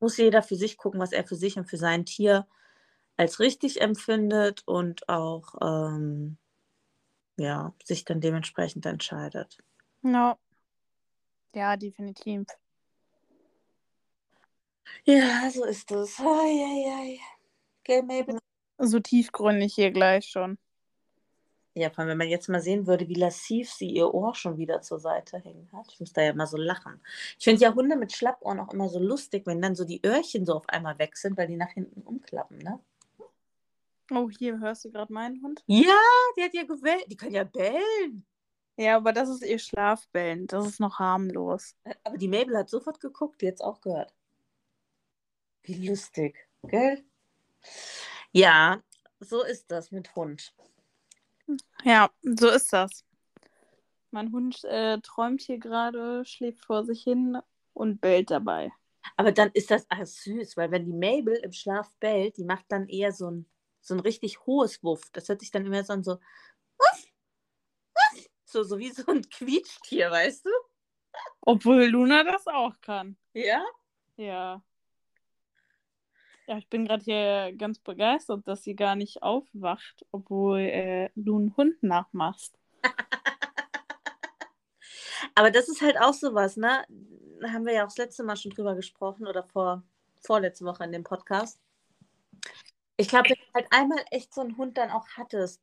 muss jeder für sich gucken, was er für sich und für sein Tier als richtig empfindet und auch, ähm, ja, sich dann dementsprechend entscheidet. Ja. Ja, definitiv. Ja, so ist es. Ei. Okay, Mabel. So tiefgründig hier gleich schon. Ja, vor allem, wenn man jetzt mal sehen würde, wie lassiv sie ihr Ohr schon wieder zur Seite hängen hat. Ich muss da ja immer so lachen. Ich finde ja Hunde mit Schlappohren auch immer so lustig, wenn dann so die Öhrchen so auf einmal weg sind, weil die nach hinten umklappen, ne? Oh, hier hörst du gerade meinen Hund? Ja, die hat ja gewellt. Die können ja bellen. Ja, aber das ist ihr Schlafbellen. Das ist noch harmlos. Aber die Mabel hat sofort geguckt, die hat es auch gehört. Wie lustig, gell? Ja, so ist das mit Hund. Ja, so ist das. Mein Hund äh, träumt hier gerade, schläft vor sich hin und bellt dabei. Aber dann ist das ach, süß, weil wenn die Mabel im Schlaf bellt, die macht dann eher so ein, so ein richtig hohes Wuff. Das hört sich dann immer so an so? So, so wie so ein Quietschtier, weißt du? Obwohl Luna das auch kann. Ja? Ja. Ja, ich bin gerade hier ganz begeistert, dass sie gar nicht aufwacht, obwohl äh, du einen Hund nachmachst. Aber das ist halt auch sowas, ne? Da haben wir ja auch das letzte Mal schon drüber gesprochen oder vor vorletzte Woche in dem Podcast. Ich glaube, wenn du halt einmal echt so einen Hund dann auch hattest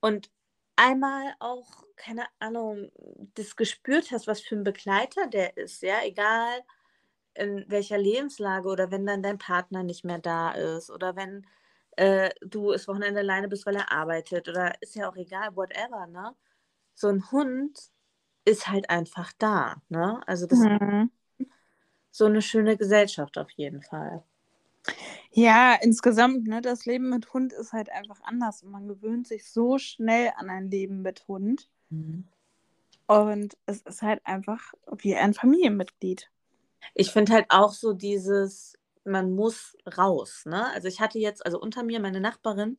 und einmal auch, keine Ahnung, das gespürt hast, was für ein Begleiter der ist, ja, egal in welcher Lebenslage oder wenn dann dein Partner nicht mehr da ist oder wenn äh, du das Wochenende alleine bist, weil er arbeitet oder ist ja auch egal, whatever, ne? So ein Hund ist halt einfach da, ne? Also das Mhm. ist so eine schöne Gesellschaft auf jeden Fall. Ja, insgesamt, ne, das Leben mit Hund ist halt einfach anders und man gewöhnt sich so schnell an ein Leben mit Hund. Und es ist halt einfach wie ein Familienmitglied. Ich finde halt auch so dieses, man muss raus, ne? Also ich hatte jetzt, also unter mir meine Nachbarin,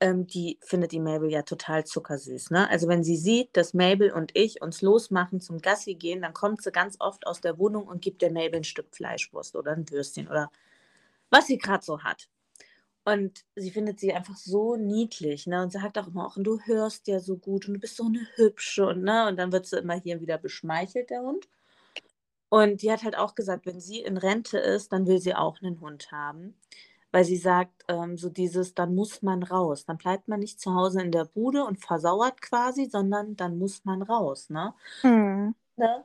ähm, die findet die Mabel ja total zuckersüß, ne? Also wenn sie sieht, dass Mabel und ich uns losmachen zum Gassi gehen, dann kommt sie ganz oft aus der Wohnung und gibt der Mabel ein Stück Fleischwurst oder ein Würstchen oder was sie gerade so hat. Und sie findet sie einfach so niedlich, ne? Und sagt auch immer auch, du hörst ja so gut und du bist so eine hübsche und ne? Und dann wird sie immer hier wieder beschmeichelt, der Hund. Und die hat halt auch gesagt, wenn sie in Rente ist, dann will sie auch einen Hund haben. Weil sie sagt, ähm, so dieses, dann muss man raus. Dann bleibt man nicht zu Hause in der Bude und versauert quasi, sondern dann muss man raus, ne? Mhm. ne?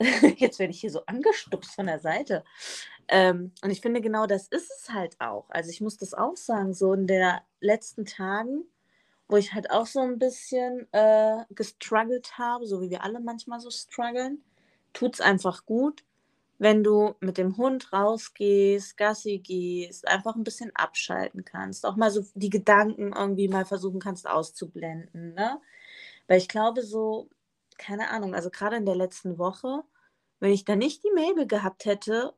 Jetzt werde ich hier so angestupst von der Seite. Ähm, und ich finde, genau das ist es halt auch. Also ich muss das auch sagen, so in den letzten Tagen, wo ich halt auch so ein bisschen äh, gestruggelt habe, so wie wir alle manchmal so strugglen, tut es einfach gut, wenn du mit dem Hund rausgehst, Gassi gehst, einfach ein bisschen abschalten kannst, auch mal so die Gedanken irgendwie mal versuchen kannst auszublenden, ne? Weil ich glaube so, keine Ahnung, also gerade in der letzten Woche, wenn ich da nicht die Mabel gehabt hätte,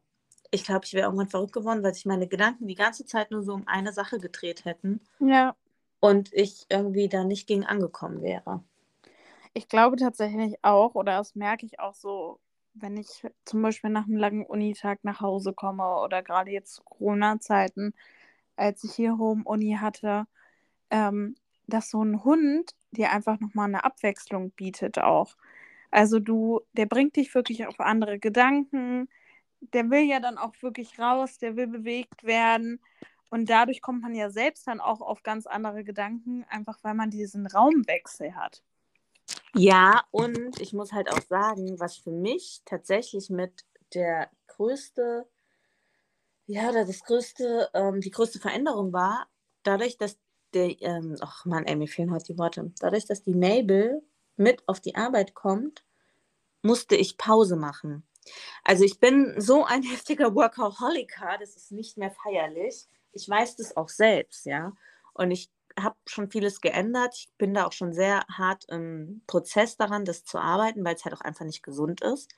ich glaube, ich wäre irgendwann verrückt geworden, weil sich meine Gedanken die ganze Zeit nur so um eine Sache gedreht hätten Ja, und ich irgendwie da nicht gegen angekommen wäre. ich glaube tatsächlich auch, oder das merke ich auch so, wenn ich zum Beispiel nach einem langen Unitag nach Hause komme oder gerade jetzt Corona-Zeiten, als ich hier Home-Uni hatte, ähm, dass so ein Hund dir einfach nochmal eine Abwechslung bietet auch. Also du, der bringt dich wirklich auf andere Gedanken, der will ja dann auch wirklich raus, der will bewegt werden. Und dadurch kommt man ja selbst dann auch auf ganz andere Gedanken, einfach weil man diesen Raumwechsel hat. Ja, und ich muss halt auch sagen, was für mich tatsächlich mit der größte, ja, oder das größte, ähm, die größte Veränderung war, dadurch, dass der, ähm, ach man, ey, mir fehlen heute die Worte, dadurch, dass die Mabel mit auf die Arbeit kommt, musste ich Pause machen. Also ich bin so ein heftiger Workaholiker, das ist nicht mehr feierlich. Ich weiß das auch selbst, ja. Und ich habe schon vieles geändert. Ich bin da auch schon sehr hart im Prozess daran, das zu arbeiten, weil es halt auch einfach nicht gesund ist.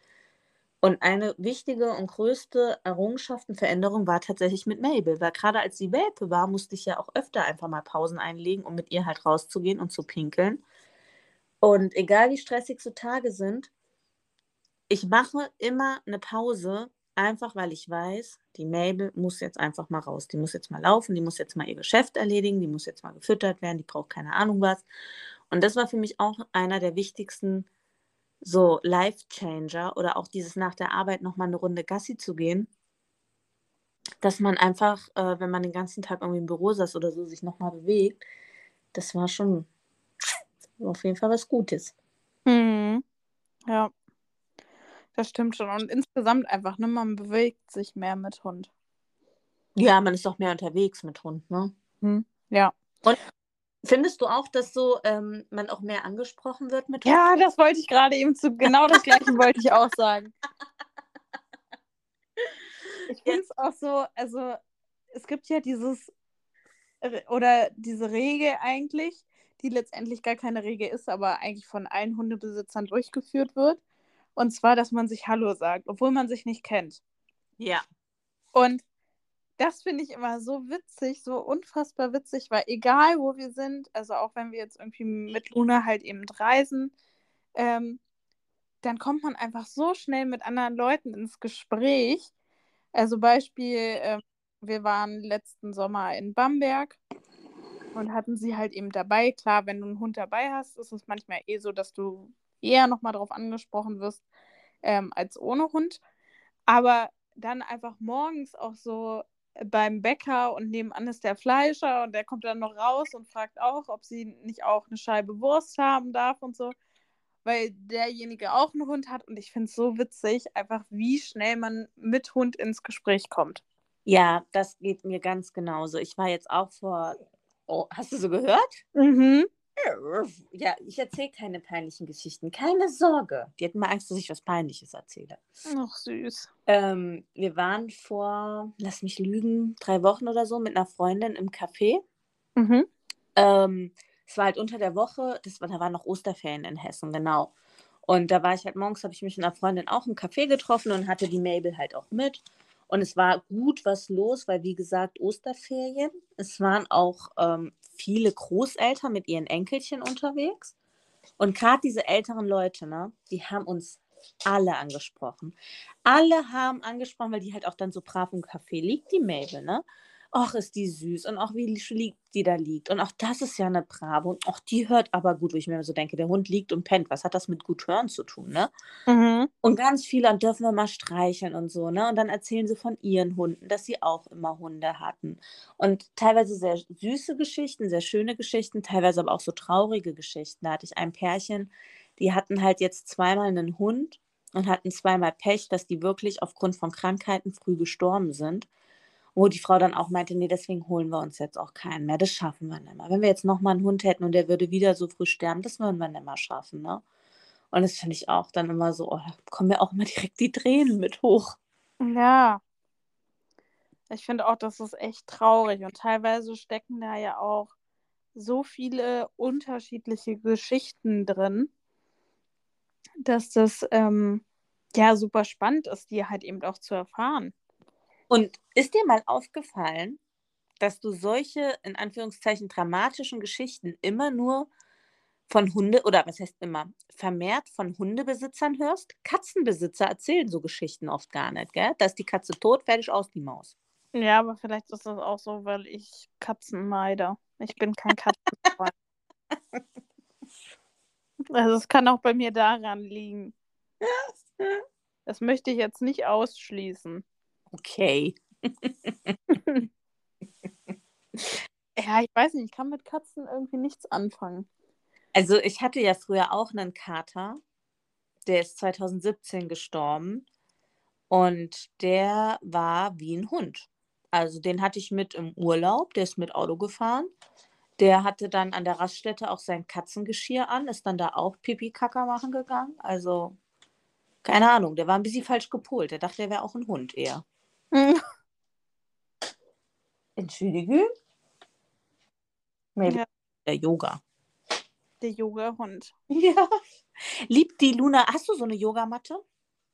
Und eine wichtige und größte Errungenschaft und Veränderung war tatsächlich mit Mabel, weil gerade als sie Welpe war, musste ich ja auch öfter einfach mal Pausen einlegen, um mit ihr halt rauszugehen und zu pinkeln. Und egal wie stressig so Tage sind, ich mache immer eine Pause, einfach weil ich weiß, die Mabel muss jetzt einfach mal raus. Die muss jetzt mal laufen, die muss jetzt mal ihr Geschäft erledigen, die muss jetzt mal gefüttert werden, die braucht keine Ahnung was. Und das war für mich auch einer der wichtigsten so Life-Changer oder auch dieses nach der Arbeit nochmal eine Runde Gassi zu gehen, dass man einfach, äh, wenn man den ganzen Tag irgendwie im Büro saß oder so, sich nochmal bewegt, das war schon auf jeden Fall was Gutes. Mhm. Ja. Das stimmt schon. Und insgesamt einfach, ne, man bewegt sich mehr mit Hund. Ja, man ist auch mehr unterwegs mit Hund, ne? Hm. Ja. Und findest du auch, dass so ähm, man auch mehr angesprochen wird mit Hund? Ja, das wollte ich gerade eben zu. Genau das gleiche wollte ich auch sagen. Ich finde es auch so, also es gibt ja dieses oder diese Regel eigentlich, die letztendlich gar keine Regel ist, aber eigentlich von allen Hundebesitzern durchgeführt wird. Und zwar, dass man sich Hallo sagt, obwohl man sich nicht kennt. Ja. Und das finde ich immer so witzig, so unfassbar witzig, weil egal wo wir sind, also auch wenn wir jetzt irgendwie mit Luna halt eben reisen, ähm, dann kommt man einfach so schnell mit anderen Leuten ins Gespräch. Also Beispiel, äh, wir waren letzten Sommer in Bamberg und hatten sie halt eben dabei. Klar, wenn du einen Hund dabei hast, ist es manchmal eh so, dass du eher nochmal darauf angesprochen wirst ähm, als ohne Hund. Aber dann einfach morgens auch so beim Bäcker und nebenan ist der Fleischer und der kommt dann noch raus und fragt auch, ob sie nicht auch eine Scheibe Wurst haben darf und so, weil derjenige auch einen Hund hat und ich finde es so witzig, einfach wie schnell man mit Hund ins Gespräch kommt. Ja, das geht mir ganz genauso. Ich war jetzt auch vor, oh, hast du so gehört? Mhm. Ja, ich erzähle keine peinlichen Geschichten. Keine Sorge. Die hatten mal Angst, dass ich was Peinliches erzähle. Ach, süß. Ähm, wir waren vor, lass mich lügen, drei Wochen oder so mit einer Freundin im Café. Mhm. Ähm, es war halt unter der Woche, das war, da waren noch Osterferien in Hessen, genau. Und da war ich halt morgens, habe ich mich mit einer Freundin auch im Café getroffen und hatte die Mabel halt auch mit. Und es war gut was los, weil wie gesagt, Osterferien. Es waren auch ähm, viele Großeltern mit ihren Enkelchen unterwegs. Und gerade diese älteren Leute, ne, die haben uns alle angesprochen. Alle haben angesprochen, weil die halt auch dann so brav im Café liegt, die Mabel, ne? Ach, ist die süß und auch wie lieb die da liegt. Und auch das ist ja eine Brave. Und auch die hört aber gut, wo ich mir so denke, der Hund liegt und pennt. Was hat das mit gut hören zu tun, ne? Mhm. Und ganz viele, und dürfen wir mal streicheln und so, ne? Und dann erzählen sie von ihren Hunden, dass sie auch immer Hunde hatten. Und teilweise sehr süße Geschichten, sehr schöne Geschichten, teilweise aber auch so traurige Geschichten. Da hatte ich ein Pärchen, die hatten halt jetzt zweimal einen Hund und hatten zweimal Pech, dass die wirklich aufgrund von Krankheiten früh gestorben sind wo die Frau dann auch meinte, nee, deswegen holen wir uns jetzt auch keinen mehr. Das schaffen wir nicht mehr. Wenn wir jetzt nochmal einen Hund hätten und der würde wieder so früh sterben, das würden wir nicht mehr schaffen, ne? Und das finde ich auch dann immer so, oh, da kommen mir auch immer direkt die Tränen mit hoch. Ja. Ich finde auch, das ist echt traurig. Und teilweise stecken da ja auch so viele unterschiedliche Geschichten drin, dass das ähm, ja super spannend ist, die halt eben auch zu erfahren. Und ist dir mal aufgefallen, dass du solche, in Anführungszeichen, dramatischen Geschichten immer nur von Hunde, oder was heißt immer, vermehrt von Hundebesitzern hörst? Katzenbesitzer erzählen so Geschichten oft gar nicht, gell? Da ist die Katze tot, fertig aus die Maus. Ja, aber vielleicht ist das auch so, weil ich Katzen meide. Ich bin kein Katzenfreund. also es kann auch bei mir daran liegen. Das möchte ich jetzt nicht ausschließen. Okay. ja, ich weiß nicht, ich kann mit Katzen irgendwie nichts anfangen. Also ich hatte ja früher auch einen Kater, der ist 2017 gestorben und der war wie ein Hund. Also den hatte ich mit im Urlaub, der ist mit Auto gefahren. Der hatte dann an der Raststätte auch sein Katzengeschirr an, ist dann da auch Pipi-Kacker machen gegangen. Also keine Ahnung, der war ein bisschen falsch gepolt. Der dachte, der wäre auch ein Hund eher. Entschuldige? Maybe Ja. der Yoga. Der Yoga-Hund. Ja. Liebt die Luna. Hast du so eine Yogamatte?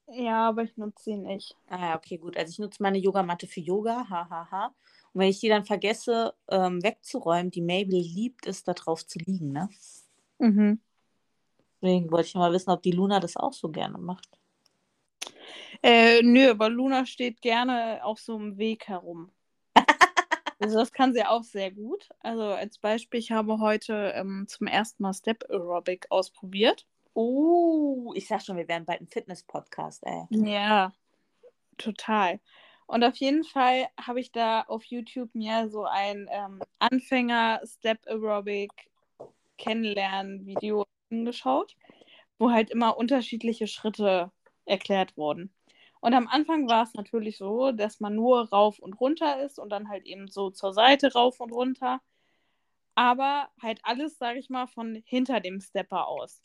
Ja, aber ich nutze sie nicht. Ah, ja, okay, gut. Also ich nutze meine Yogamatte für Yoga, hahaha. Ha, ha. Und wenn ich die dann vergesse ähm, wegzuräumen, die Mabel liebt es, da drauf zu liegen, ne? Mhm. Deswegen wollte ich mal wissen, ob die Luna das auch so gerne macht. Äh, nö, aber Luna steht gerne auf so einem Weg herum. also das kann sie auch sehr gut. Also als Beispiel, ich habe heute ähm, zum ersten Mal Step Aerobic ausprobiert. Oh, ich sag schon, wir werden bald ein Fitness-Podcast, ey. Ja, total. Und auf jeden Fall habe ich da auf YouTube mir so ein ähm, Anfänger-Step Aerobic Kennenlernen-Video angeschaut, wo halt immer unterschiedliche Schritte erklärt wurden. Und am Anfang war es natürlich so, dass man nur rauf und runter ist und dann halt eben so zur Seite rauf und runter. Aber halt alles, sage ich mal, von hinter dem Stepper aus.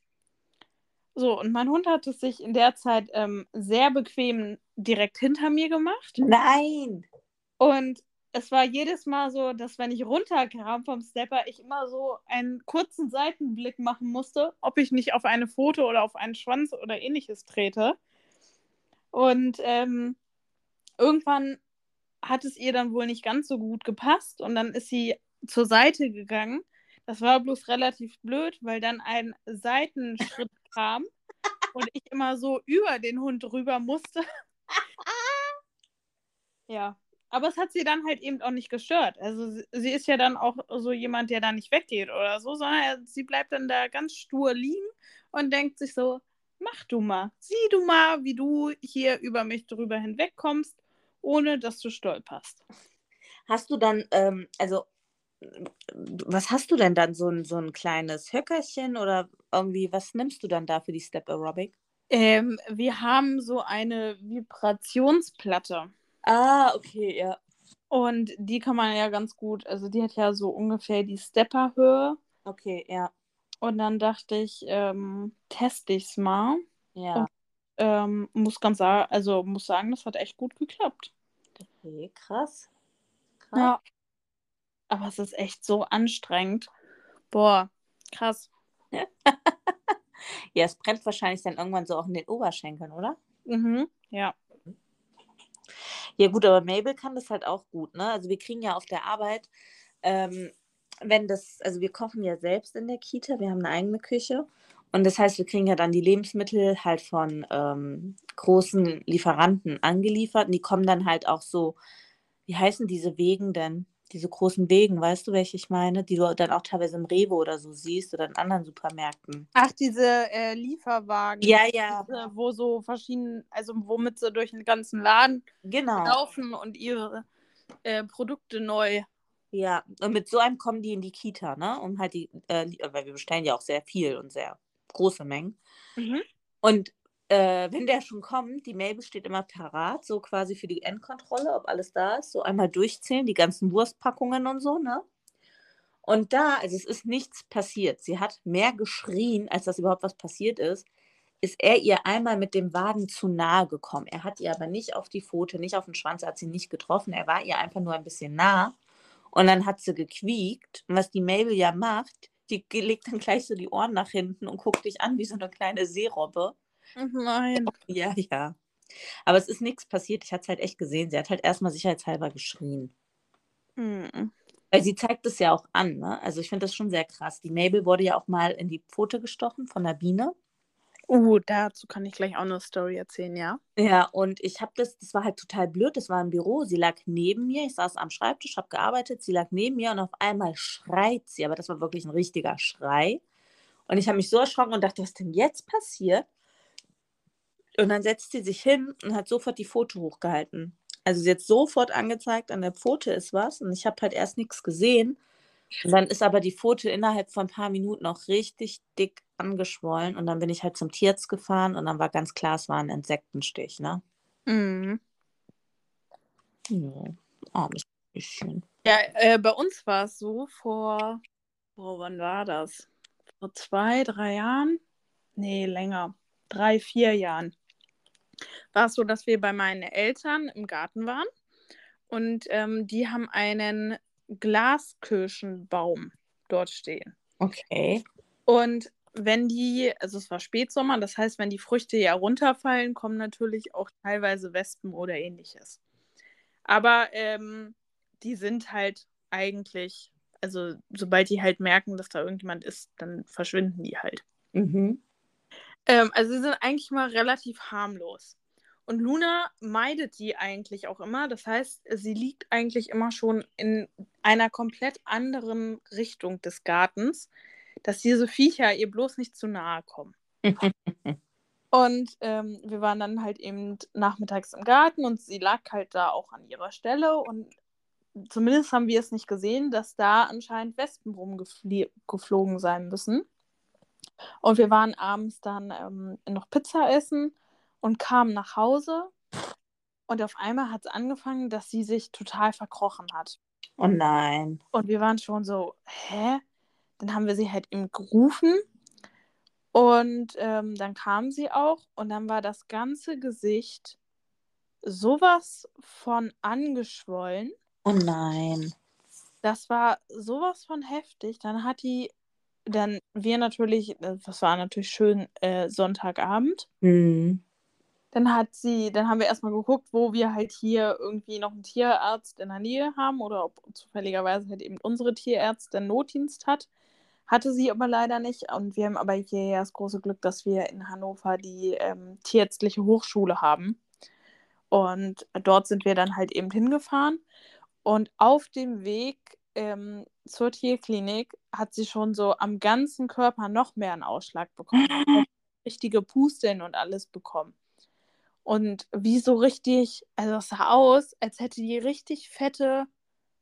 So, und mein Hund hat es sich in der Zeit ähm, sehr bequem direkt hinter mir gemacht. Nein! Und es war jedes Mal so, dass wenn ich runterkam vom Stepper, ich immer so einen kurzen Seitenblick machen musste, ob ich nicht auf eine Pfote oder auf einen Schwanz oder ähnliches trete. Und ähm, irgendwann hat es ihr dann wohl nicht ganz so gut gepasst und dann ist sie zur Seite gegangen. Das war bloß relativ blöd, weil dann ein Seitenschritt kam und ich immer so über den Hund rüber musste. ja, aber es hat sie dann halt eben auch nicht gestört. Also sie, sie ist ja dann auch so jemand, der da nicht weggeht oder so, sondern sie bleibt dann da ganz stur liegen und denkt sich so, mach du mal, sieh du mal, wie du hier über mich drüber hinwegkommst, ohne dass du stolperst. Hast du dann, ähm, also, was hast du denn dann? So ein, so ein kleines Höckerchen oder irgendwie, was nimmst du dann da für die Step Aerobic? Ähm, wir haben so eine Vibrationsplatte. Ah, okay, ja. Und die kann man ja ganz gut, also die hat ja so ungefähr die Stepperhöhe. Okay, ja. Und dann dachte ich, ähm, teste ich es mal. Ja. Ähm, muss ganz sagen, also muss sagen, das hat echt gut geklappt. Okay, krass. krass. Ja. Aber es ist echt so anstrengend. Boah, krass. Ja, es brennt wahrscheinlich dann irgendwann so auch in den Oberschenkeln, oder? Mhm. Ja. Ja, gut, aber Mabel kann das halt auch gut, ne? Also wir kriegen ja auf der Arbeit, ähm, wenn das, also wir kochen ja selbst in der Kita, wir haben eine eigene Küche. Und das heißt, wir kriegen ja dann die Lebensmittel halt von ähm, großen Lieferanten angeliefert. Und die kommen dann halt auch so, wie heißen diese Wegen denn? Diese großen Wegen, weißt du, welche ich meine? Die du dann auch teilweise im Rewe oder so siehst oder in anderen Supermärkten. Ach, diese äh, Lieferwagen. Ja, ja. Diese, wo so verschiedene, also womit sie durch den ganzen Laden Genau. laufen und ihre äh, Produkte neu. Ja, und mit so einem kommen die in die Kita, ne? Um halt die, äh, weil wir bestellen ja auch sehr viel und sehr große Mengen. Mhm. Und äh, wenn der schon kommt, die Mabel steht immer parat, so quasi für die Endkontrolle, ob alles da ist, so einmal durchzählen, die ganzen Wurstpackungen und so, ne? Und da, also es ist nichts passiert. Sie hat mehr geschrien, als dass überhaupt was passiert ist. Ist er ihr einmal mit dem Wagen zu nahe gekommen. Er hat ihr aber nicht auf die Pfote, nicht auf den Schwanz, er hat sie nicht getroffen. Er war ihr einfach nur ein bisschen nah. Und dann hat sie gequiekt. Und was die Mabel ja macht, die legt dann gleich so die Ohren nach hinten und guckt dich an wie so eine kleine Seerobbe. Nein. Ja, ja. Aber es ist nichts passiert. Ich hatte es halt echt gesehen. Sie hat halt erstmal sicherheitshalber geschrien. Mhm. Weil sie zeigt es ja auch an, ne? Also ich finde das schon sehr krass. Die Mabel wurde ja auch mal in die Pfote gestochen von der Biene. Uh, dazu kann ich gleich auch eine Story erzählen, ja? Ja, und ich habe das, das war halt total blöd. Das war im Büro. Sie lag neben mir. Ich saß am Schreibtisch, habe gearbeitet. Sie lag neben mir und auf einmal schreit sie. Aber das war wirklich ein richtiger Schrei. Und ich habe mich so erschrocken und dachte, was denn jetzt passiert? Und dann setzt sie sich hin und hat sofort die Pfote hochgehalten. Also sie hat sofort angezeigt, an der Pfote ist was. Und ich habe halt erst nichts gesehen. Und dann ist aber die Pfote innerhalb von ein paar Minuten auch richtig dick angeschwollen. Und dann bin ich halt zum Tierarzt gefahren und dann war ganz klar, es war ein Insektenstich, ne? Mhm. Ja, armes bisschen. Ja, äh, bei uns war es so vor, oh, wann war das? Vor zwei, drei Jahren? Nee, länger. Drei, vier Jahren. War es so, dass wir bei meinen Eltern im Garten waren und ähm, die haben einen Glaskirschenbaum dort stehen. Okay. Und wenn die, also es war Spätsommer, das heißt, wenn die Früchte ja runterfallen, kommen natürlich auch teilweise Wespen oder ähnliches. Aber ähm, die sind halt eigentlich, also sobald die halt merken, dass da irgendjemand ist, dann verschwinden die halt. Mhm. Ähm, also sie sind eigentlich mal relativ harmlos. Und Luna meidet die eigentlich auch immer. Das heißt, sie liegt eigentlich immer schon in einer komplett anderen Richtung des Gartens, dass diese Viecher ihr bloß nicht zu nahe kommen. und ähm, wir waren dann halt eben nachmittags im Garten und sie lag halt da auch an ihrer Stelle und zumindest haben wir es nicht gesehen, dass da anscheinend Wespen rumgeflogen sein müssen. Und wir waren abends dann ähm, noch Pizza essen und kamen nach Hause. Und auf einmal hat es angefangen, dass sie sich total verkrochen hat. Oh nein. Und wir waren schon so, hä? Dann haben wir sie halt eben gerufen. Und ähm, dann kam sie auch. Und dann war das ganze Gesicht sowas von angeschwollen. Oh nein. Das war sowas von heftig. Dann hat die, dann wir natürlich, das war natürlich schön äh, Sonntagabend. Mhm. Dann hat sie, dann haben wir erstmal geguckt, wo wir halt hier irgendwie noch einen Tierarzt in der Nähe haben oder ob zufälligerweise halt eben unsere Tierärztin Notdienst hat. Hatte sie aber leider nicht. Und wir haben aber hier ja das große Glück, dass wir in Hannover die ähm, Tierärztliche Hochschule haben. Und dort sind wir dann halt eben hingefahren. Und auf dem Weg ähm, zur Tierklinik hat sie schon so am ganzen Körper noch mehr einen Ausschlag bekommen. richtige Pusteln und alles bekommen. Und wie so richtig, also es sah aus, als hätte die richtig fette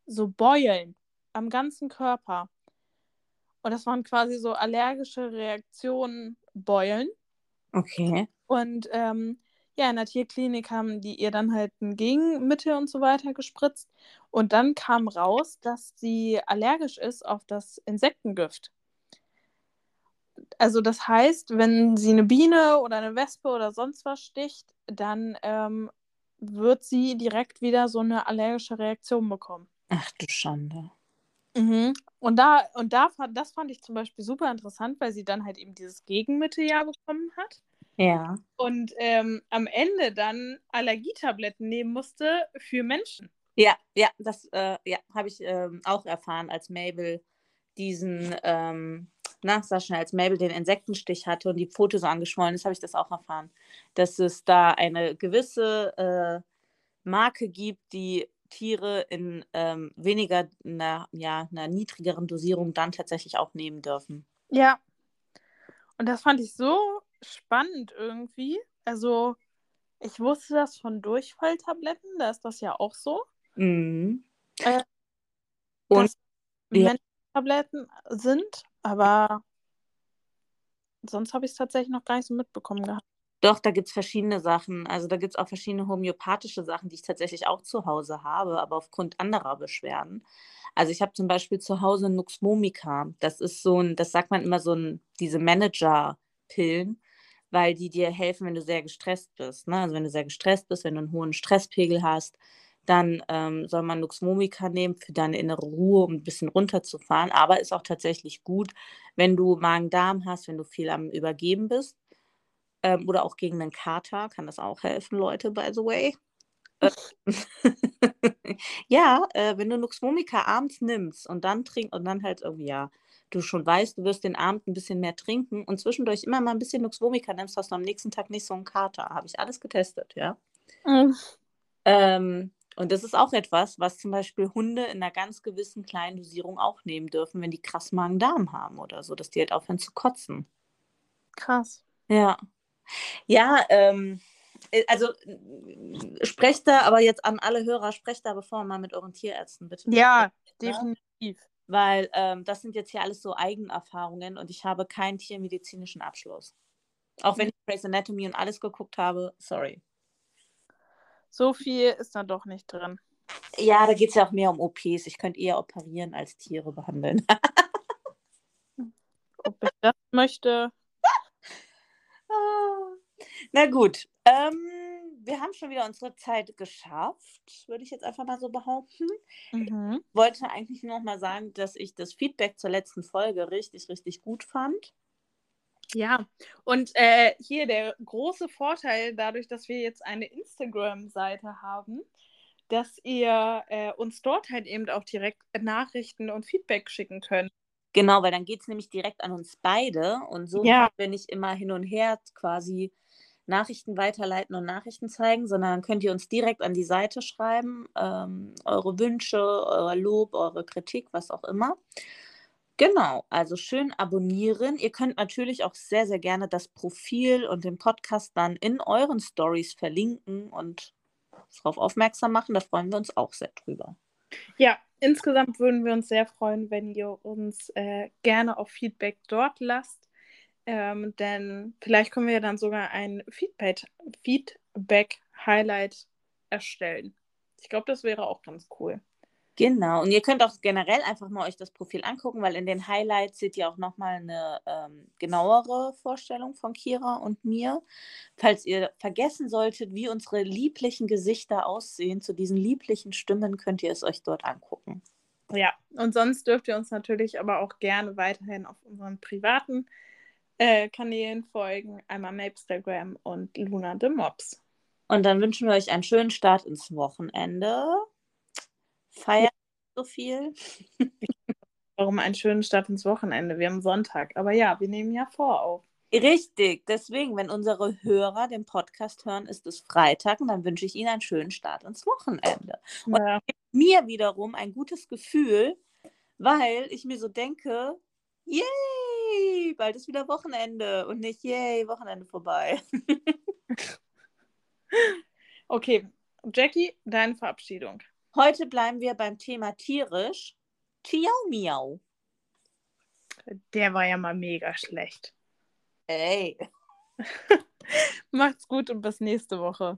so Beulen am ganzen Körper. Und das waren quasi so allergische Reaktionen, Beulen. Okay. Und ähm, ja, in der Tierklinik haben die ihr dann halt ein Gegenmittel und so weiter gespritzt. Und dann kam raus, dass sie allergisch ist auf das Insektengift. Also das heißt, wenn sie eine Biene oder eine Wespe oder sonst was sticht, dann ähm, wird sie direkt wieder so eine allergische Reaktion bekommen. Ach du Schande. Mhm. Und da, und da das fand ich zum Beispiel super interessant, weil sie dann halt eben dieses Gegenmittel ja bekommen hat. Ja. Und ähm, am Ende dann Allergietabletten nehmen musste für Menschen. Ja, ja, das äh, ja, habe ich ähm, auch erfahren, als Mabel diesen, ähm, na, sag schnell, als Mabel den Insektenstich hatte und die Pfote so angeschwollen ist, habe ich das auch erfahren, dass es da eine gewisse äh, Marke gibt, die Tiere in ähm, weniger, einer, ja, einer niedrigeren Dosierung dann tatsächlich auch nehmen dürfen. Ja. Und das fand ich so spannend irgendwie. Also, ich wusste das von Durchfalltabletten, da ist das ja auch so. Mhm. Äh, Und ja. Tabletten sind, aber sonst habe ich es tatsächlich noch gar nicht so mitbekommen gehabt. Doch, da gibt es verschiedene Sachen. Also da gibt es auch verschiedene homöopathische Sachen, die ich tatsächlich auch zu Hause habe, aber aufgrund anderer Beschwerden. Also ich habe zum Beispiel zu Hause Nuxmomica. Das ist so ein, das sagt man immer so ein, diese Manager-Pillen, weil die dir helfen, wenn du sehr gestresst bist. Ne? Also wenn du sehr gestresst bist, wenn du einen hohen Stresspegel hast, dann ähm, soll man Nuxmomica nehmen für deine innere Ruhe, um ein bisschen runterzufahren. Aber ist auch tatsächlich gut, wenn du Magen-Darm hast, wenn du viel am Übergeben bist. Ähm, oder auch gegen einen Kater kann das auch helfen, Leute, by the way. Äh, ja, äh, wenn du Nuxmomica abends nimmst und dann trinkst und dann halt irgendwie, ja, du schon weißt, du wirst den Abend ein bisschen mehr trinken und zwischendurch immer mal ein bisschen Nuxvomica nimmst, hast du am nächsten Tag nicht so einen Kater. Habe ich alles getestet, ja. Mhm. Ähm, und das ist auch etwas, was zum Beispiel Hunde in einer ganz gewissen kleinen Dosierung auch nehmen dürfen, wenn die krass Magen-Darm haben oder so, dass die halt aufhören zu kotzen. Krass. Ja. Ja, ähm, äh, also sprecht da, aber jetzt an alle Hörer, sprecht da bevor mal mit euren Tierärzten, bitte. Ja, definitiv. weil ähm, das sind jetzt hier alles so Eigenerfahrungen und ich habe keinen tiermedizinischen Abschluss. Auch wenn ich Grey's Anatomy und alles geguckt habe, sorry. So viel ist da doch nicht drin. Ja, da geht es ja auch mehr um OPs. Ich könnte eher operieren als Tiere behandeln. Ob ich das möchte. Ah. Na gut. Ähm, wir haben schon wieder unsere Zeit geschafft, würde ich jetzt einfach mal so behaupten. Mhm. Ich wollte eigentlich nur noch mal sagen, dass ich das Feedback zur letzten Folge richtig, richtig gut fand. Ja, und äh, hier der große Vorteil, dadurch, dass wir jetzt eine Instagram-Seite haben, dass ihr äh, uns dort halt eben auch direkt Nachrichten und Feedback schicken könnt. Genau, weil dann geht es nämlich direkt an uns beide und so Ja. müssen wir nicht immer hin und her quasi Nachrichten weiterleiten und Nachrichten zeigen, sondern dann könnt ihr uns direkt an die Seite schreiben, ähm, eure Wünsche, euer Lob, eure Kritik, was auch immer. Genau, also schön abonnieren. Ihr könnt natürlich auch sehr, sehr gerne das Profil und den Podcast dann in euren Stories verlinken und darauf aufmerksam machen. Da freuen wir uns auch sehr drüber. Ja, insgesamt würden wir uns sehr freuen, wenn ihr uns äh, gerne auch Feedback dort lasst. Ähm, denn vielleicht können wir dann sogar ein Feedback- Feedback-Highlight erstellen. Ich glaube, das wäre auch ganz cool. Genau, und ihr könnt auch generell einfach mal euch das Profil angucken, weil in den Highlights seht ihr auch nochmal eine ähm, genauere Vorstellung von Kira und mir. Falls ihr vergessen solltet, wie unsere lieblichen Gesichter aussehen, zu diesen lieblichen Stimmen könnt ihr es euch dort angucken. Ja, und sonst dürft ihr uns natürlich aber auch gerne weiterhin auf unseren privaten äh, Kanälen folgen. Einmal Mapstagram und Luna the Mops. Und dann wünschen wir euch einen schönen Start ins Wochenende. Feiert so viel. Warum einen schönen Start ins Wochenende? Wir haben Sonntag. Aber ja, wir nehmen ja vor auf. Richtig, deswegen, wenn unsere Hörer den Podcast hören, ist es Freitag und dann wünsche ich ihnen einen schönen Start ins Wochenende. Und Ja. mir wiederum ein gutes Gefühl, weil ich mir so denke, yay, bald ist wieder Wochenende und nicht yay, Wochenende vorbei. Okay, Jackie, deine Verabschiedung. Heute bleiben wir beim Thema tierisch. Tiau Miau. Der war ja mal mega schlecht. Ey. Macht's gut und bis nächste Woche.